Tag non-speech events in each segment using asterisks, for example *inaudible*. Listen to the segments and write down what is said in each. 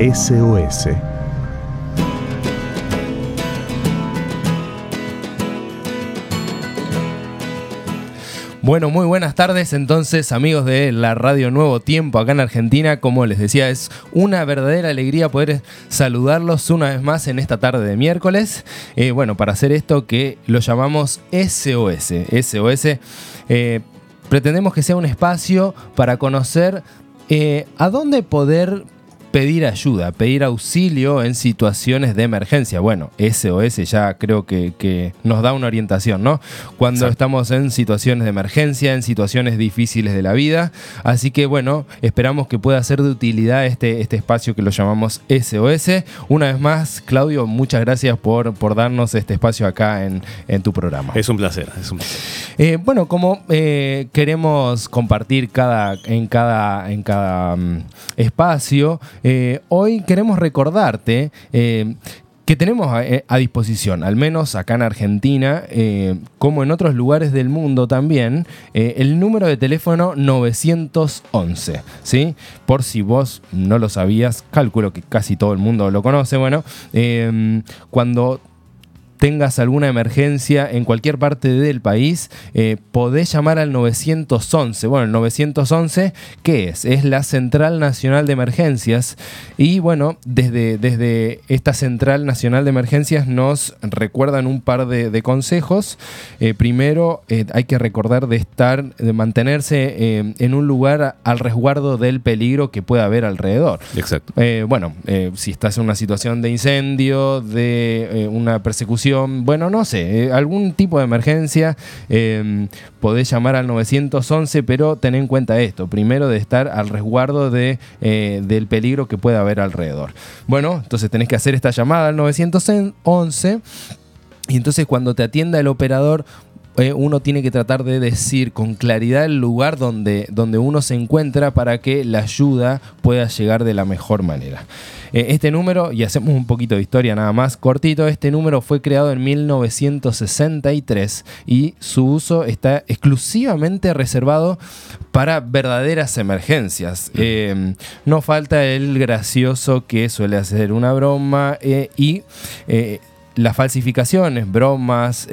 SOS. Bueno, muy buenas tardes entonces amigos de la Radio Nuevo Tiempo acá en Argentina. Como les decía, es una verdadera alegría poder saludarlos una vez más en esta tarde de miércoles. Eh, bueno, para hacer esto que lo llamamos SOS. SOS. Eh, pretendemos que sea un espacio para conocer eh, a dónde poder pedir ayuda, pedir auxilio en situaciones de emergencia. Bueno, SOS ya creo que, nos da una orientación, ¿no? Cuando estamos en situaciones de emergencia, en situaciones difíciles de la vida. Así que bueno, esperamos que pueda ser de utilidad este, este espacio que lo llamamos SOS. Una vez más, Claudio, muchas gracias por, por darnos este espacio acá en, tu programa. Es un placer, es un placer. Eh, bueno, como eh, queremos compartir cada, en cada, en cada mm, espacio, eh, hoy queremos recordarte eh, que tenemos eh, a, disposición, al menos acá en Argentina, como en otros lugares del mundo también, el número de teléfono 911. ¿sí? Por si vos no lo sabías, calculo que casi todo el mundo lo conoce. Bueno, cuando tengas alguna emergencia en cualquier parte del país, eh, podés llamar al 911. Bueno, el 911, ¿qué es? Es la Central Nacional de Emergencias. Y bueno, desde, desde esta Central Nacional de Emergencias nos recuerdan un par de, consejos. Eh, primero, eh, hay que recordar de estar, de mantenerse en un lugar al resguardo del peligro que pueda haber alrededor. Exacto. bueno, si estás en una situación de incendio, de una persecución, bueno, no sé, eh, algún tipo de emergencia, em, podés llamar al 911, pero ten en cuenta esto, primero de estar al resguardo de, eh, del peligro que pueda haber alrededor. Bueno, entonces tenés que hacer esta llamada al 911 y entonces cuando te atienda el operador, eh, uno tiene que tratar de decir con claridad el lugar donde, donde uno se encuentra para que la ayuda pueda llegar de la mejor manera. Eh, este número, y hacemos un poquito de historia nada más cortito, este número fue creado en 1963 y su uso está exclusivamente reservado para verdaderas emergencias. Eh, no falta el gracioso que suele hacer una broma y las falsificaciones, bromas,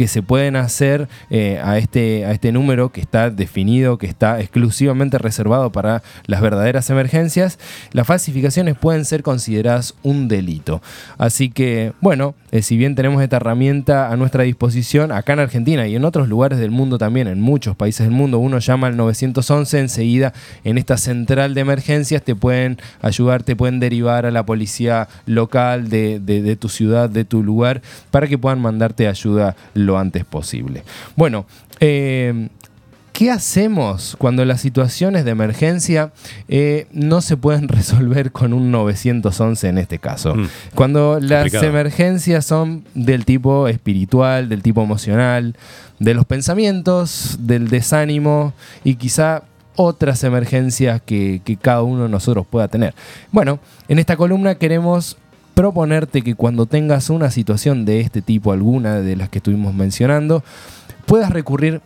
que se pueden hacer eh, a, este, a este número que está definido, que está exclusivamente reservado para las verdaderas emergencias, las falsificaciones pueden ser consideradas un delito. Así que, bueno, eh, si bien tenemos esta herramienta a nuestra disposición, acá en Argentina y en otros lugares del mundo también, en muchos países del mundo, uno llama al 911, enseguida en esta central de emergencias te pueden ayudar, te pueden derivar a la policía local de, de tu ciudad, de tu lugar, para que puedan mandarte ayuda local lo antes posible. Bueno, eh, ¿Qué hacemos cuando las situaciones de emergencia eh, no se pueden *laughs* resolver con un 911 en este caso? Mm. Cuando las emergencias son del tipo espiritual, del tipo emocional, de los pensamientos, del desánimo y quizá otras emergencias que, que cada uno de nosotros pueda tener. Bueno, en esta columna queremos proponerte que cuando tengas una situación de este tipo, alguna de las que estuvimos mencionando, puedas recurrir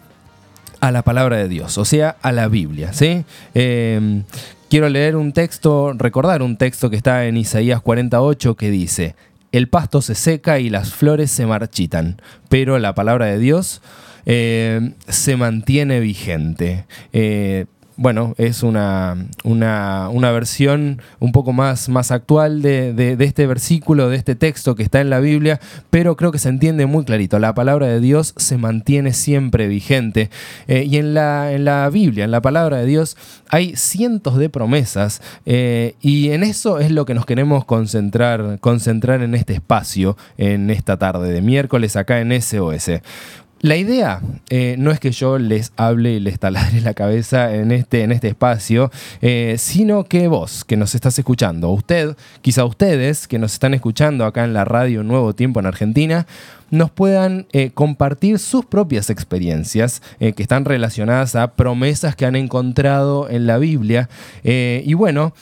a la palabra de Dios, o sea, a la Biblia. ¿sí? Em, quiero leer un texto, recordar un texto que está en Isaías 48 que dice, el pasto se seca y las flores se marchitan, pero la palabra de Dios em, se mantiene vigente. Eh, bueno, es una, una, versión un poco más, más actual de, este versículo, de este texto que está en la Biblia, pero creo que se entiende muy clarito. La palabra de Dios se mantiene siempre vigente. Eh, y en la, en la Biblia, en la palabra de Dios, hay cientos de promesas eh, y en eso es lo que nos queremos concentrar, concentrar en este espacio, en esta tarde de miércoles acá en SOS. La idea eh, no es que yo les hable y les taladre la cabeza en este, en este espacio, eh, sino que vos, que nos estás escuchando, usted, quizá ustedes que nos están escuchando acá en la radio Nuevo Tiempo en Argentina, nos puedan eh, compartir sus propias experiencias que están relacionadas a promesas que han encontrado en la Biblia. y bueno,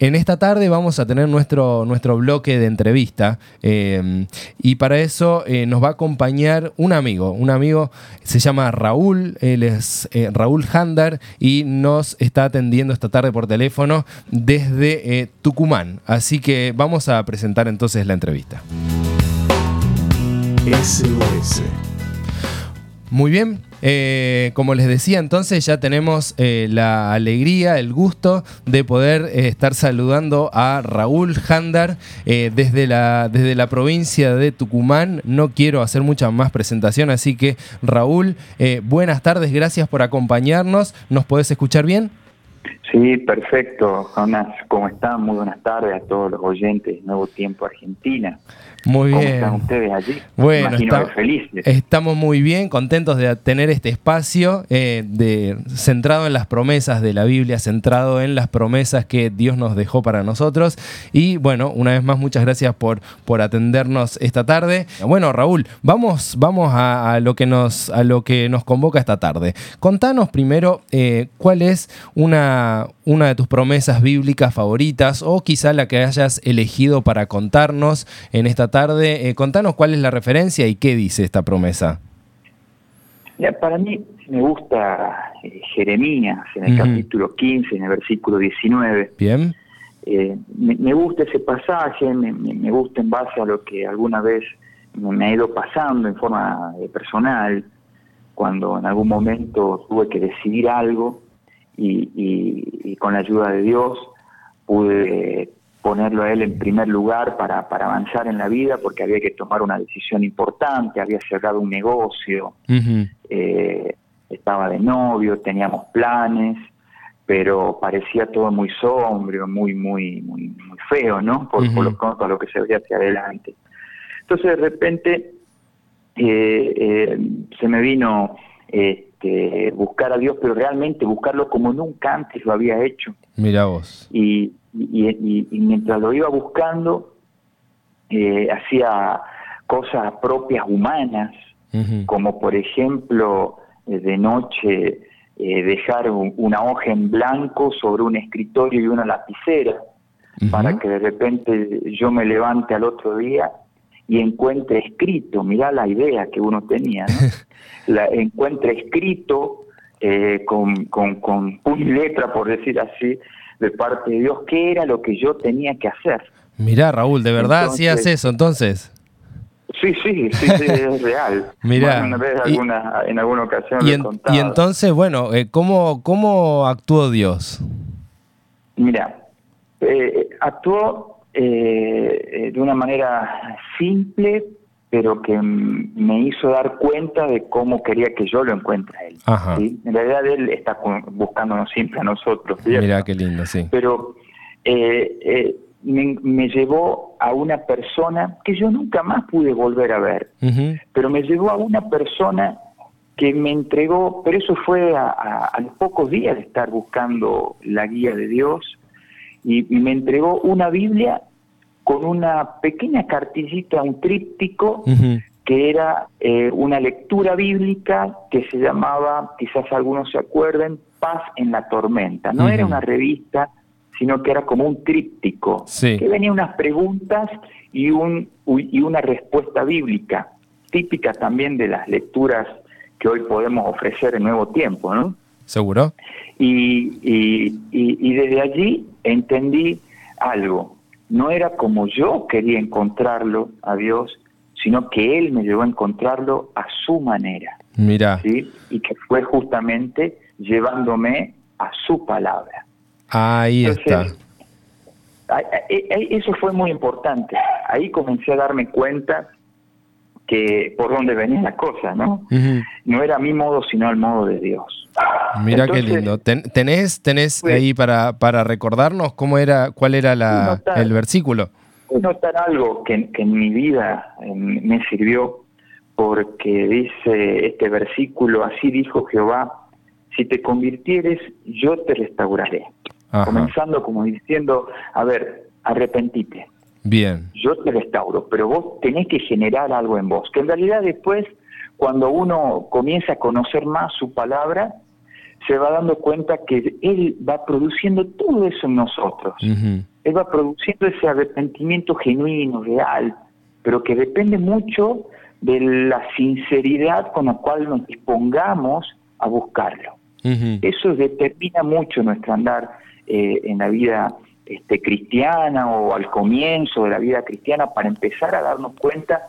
en esta tarde vamos a tener nuestro, nuestro bloque de entrevista eh, y para eso eh, nos va a acompañar un amigo, un amigo se llama Raúl, él es Raúl Handar y nos está atendiendo esta tarde por teléfono desde Tucumán. Así que vamos a presentar entonces la entrevista. SOS. Muy bien, eh, como les decía, entonces ya tenemos eh, la alegría, el gusto de poder eh, estar saludando a Raúl Handar desde, la, desde la provincia de Tucumán. No quiero hacer mucha más presentación, así que Raúl, buenas tardes, gracias por acompañarnos. ¿Nos podés escuchar bien? Sí, perfecto. Jonas, ¿cómo están? Muy buenas tardes a todos los oyentes de Nuevo Tiempo Argentina. Muy bien. ¿Cómo están ustedes allí? Bueno, felices. estamos muy bien, contentos de tener este espacio eh, de, centrado en las promesas de la Biblia, centrado en las promesas que Dios nos dejó para nosotros. Y bueno, una vez más, muchas gracias por, por atendernos esta tarde. Bueno, Raúl, vamos, vamos a, lo que nos, a lo que nos convoca esta tarde. Contanos primero eh, cuál es una, una de tus promesas bíblicas favoritas o quizá la que hayas elegido para contarnos en esta tarde. Eh, contanos cuál es la referencia y qué dice esta promesa. para mí me gusta eh, Jeremías en el capítulo 15, en el versículo 19. Bien. Eh, me, gusta ese pasaje, me, gusta en base a lo que alguna vez me ha ido pasando en forma personal, cuando en algún momento tuve que decidir algo y, con la ayuda de Dios pude ponerlo a él en primer lugar para, para avanzar en la vida porque había que tomar una decisión importante, había cerrado un negocio, eh, estaba de novio, teníamos planes, pero parecía todo muy sombrío, muy, muy, muy, muy feo, ¿no? Por, lo, lo que se veía hacia adelante. Entonces de repente eh, eh, se me vino este, buscar a Dios, pero realmente buscarlo como nunca antes lo había hecho. Mira vos. Y, y, mientras lo iba buscando, eh, hacía cosas propias humanas, como por ejemplo eh, de noche eh, dejar una hoja en blanco sobre un escritorio y una lapicera, para que de repente yo me levante al otro día y encuentre escrito, mirá la idea que uno tenía, *laughs* la, encuentre escrito con, con, con puño y letra, por decir así, de parte de Dios qué era lo que yo tenía que hacer. Mirá, Raúl, ¿de verdad hacías eso entonces? Sí, sí, sí, *laughs* es real. Mirá. en alguna ocasión y, y entonces, bueno, eh, ¿cómo, ¿cómo actuó Dios? Mira, eh, actuó eh, de una manera simple, pero que me hizo dar cuenta de cómo quería que yo lo encuentre a él. En realidad él está buscándonos siempre a nosotros. Mira qué lindo, sí. Pero eh, eh, me, llevó a una persona que yo nunca más pude volver a ver, pero me llevó a una persona que me entregó, pero eso fue a, los pocos días de estar buscando la guía de Dios, y me entregó una Biblia con una pequeña cartillita, un tríptico, que era eh, una lectura bíblica que se llamaba, quizás algunos se acuerden, Paz en la Tormenta. No era una revista, sino que era como un tríptico, que venía unas preguntas y, un, y una respuesta bíblica, típica también de las lecturas que hoy podemos ofrecer en Nuevo Tiempo, ¿no? ¿Seguro? Y, y, y desde allí entendí algo, no era como yo quería encontrarlo a Dios, sino que Él me llevó a encontrarlo a su manera. Mira. ¿sí? Y que fue justamente llevándome a su palabra. Ahí está. Eso fue muy importante. Ahí comencé a darme cuenta que por dónde venía la cosa, ¿no? No era mi modo, sino el modo de Dios. Mira qué lindo. ¿Tenés, tenés ahí para, para recordarnos cómo era, cuál era la, el versículo? Notar algo que, en mi vida me sirvió, porque dice este versículo, así dijo Jehová, si te convirtieres, yo te restauraré. Comenzando como diciendo, a ver, arrepentite. Bien. Yo te restauro, pero vos tenés que generar algo en vos, que en realidad después, cuando uno comienza a conocer más su palabra, se va dando cuenta que Él va produciendo todo eso en nosotros. Él va produciendo ese arrepentimiento genuino, real, pero que depende mucho de la sinceridad con la cual nos dispongamos a buscarlo. Eso determina mucho nuestro andar eh, en la vida este, cristiana o al comienzo de la vida cristiana para empezar a darnos cuenta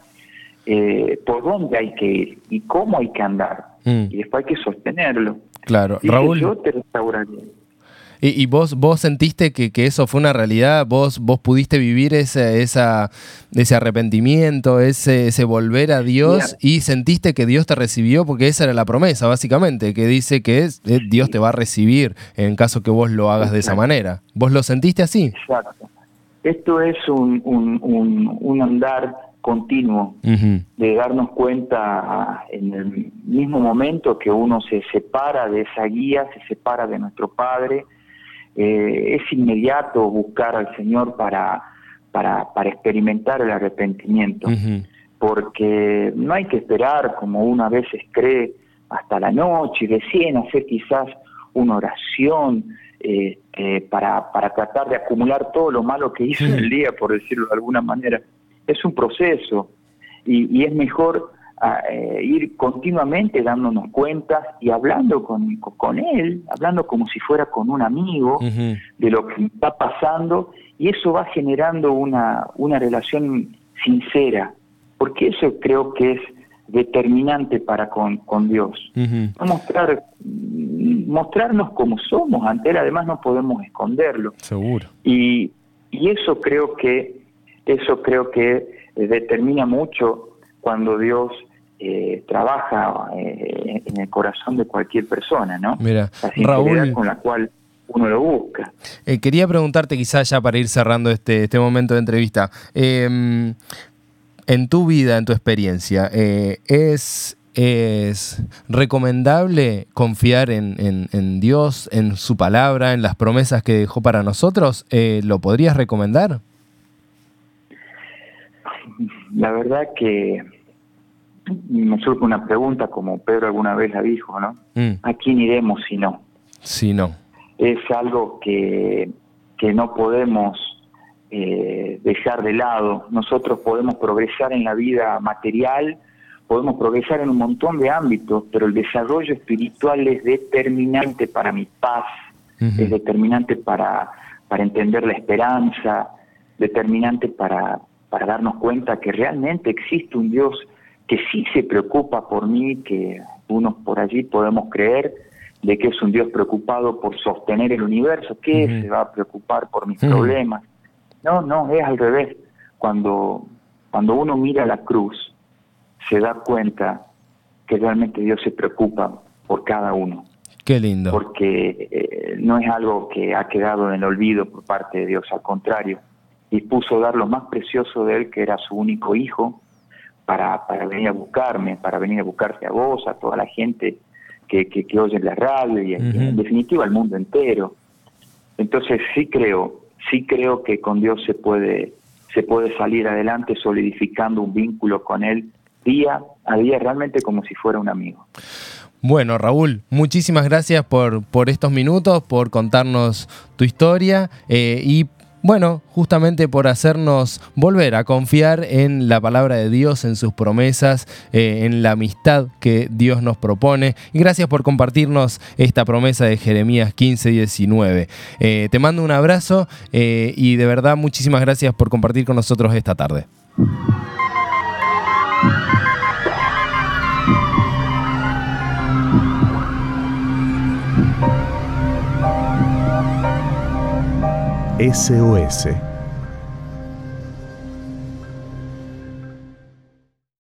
eh, por dónde hay que ir y cómo hay que andar. Mm. Y después hay que sostenerlo. Claro, Raúl. Yo te restauraría. ¿Y, vos, vos sentiste que, eso fue una realidad? ¿Vos, vos pudiste vivir ese, esa, ese arrepentimiento, ese, ese volver a Dios y sentiste que Dios te recibió? Porque esa era la promesa, básicamente, que dice que es, eh, Dios te va a recibir en caso que vos lo hagas de esa manera. ¿Vos lo sentiste así? Exacto. Esto es un, un, un, un andar continuo de darnos cuenta en el mismo momento que uno se separa de esa guía, se separa de nuestro Padre, eh, es inmediato buscar al Señor para, para, para experimentar el arrepentimiento, porque no hay que esperar, como uno a veces cree, hasta la noche y recién hacer quizás una oración eh, eh, para, para tratar de acumular todo lo malo que hizo en el día, por decirlo de alguna manera. Es un proceso y, y es mejor eh, ir continuamente dándonos cuentas y hablando con, con él, hablando como si fuera con un amigo de lo que está pasando y eso va generando una, una relación sincera, porque eso creo que es determinante para con, con Dios. Mostrar, mostrarnos como somos, ante Él además no podemos esconderlo. Seguro. Y, y eso creo que, eso creo que determina mucho cuando Dios eh, trabaja eh, en el corazón de cualquier persona, ¿no? Mira, Raúl, con la cual uno lo busca. Eh, quería preguntarte quizás ya para ir cerrando este, este momento de entrevista, em, en tu vida, en tu experiencia, ¿es, ¿es recomendable confiar en, en, Dios, en su palabra, en las promesas que dejó para nosotros? ¿Lo podrías recomendar? La verdad que me surge una pregunta, como Pedro alguna vez la dijo, ¿no? Mm. ¿A quién iremos si no? Si no. Es algo que, que no podemos eh, dejar de lado. Nosotros podemos progresar en la vida material, podemos progresar en un montón de ámbitos, pero el desarrollo espiritual es determinante para mi paz, es determinante para, para entender la esperanza, determinante para, para darnos cuenta que realmente existe un Dios que sí se preocupa por mí, que unos por allí podemos creer de que es un Dios preocupado por sostener el universo, que se va a preocupar por mis problemas. No, no, es al revés. Cuando, cuando uno mira la cruz, se da cuenta que realmente Dios se preocupa por cada uno. Qué lindo. Porque eh, no es algo que ha quedado en el olvido por parte de Dios, al contrario, dispuso dar lo más precioso de Él, que era su único hijo, para, para venir a buscarme, para venir a buscarte a vos, a toda la gente que, que, oye la radio y, en definitiva al mundo entero. Entonces sí creo, sí creo que con Dios se puede, se puede salir adelante solidificando un vínculo con Él día a día, realmente como si fuera un amigo. Bueno, Raúl, muchísimas gracias por, por estos minutos, por contarnos tu historia eh, y bueno, justamente por hacernos volver a confiar en la palabra de Dios, en sus promesas, eh, en la amistad que Dios nos propone. Y gracias por compartirnos esta promesa de Jeremías 15, 19. Eh, te mando un abrazo eh, y de verdad muchísimas gracias por compartir con nosotros esta tarde. SOS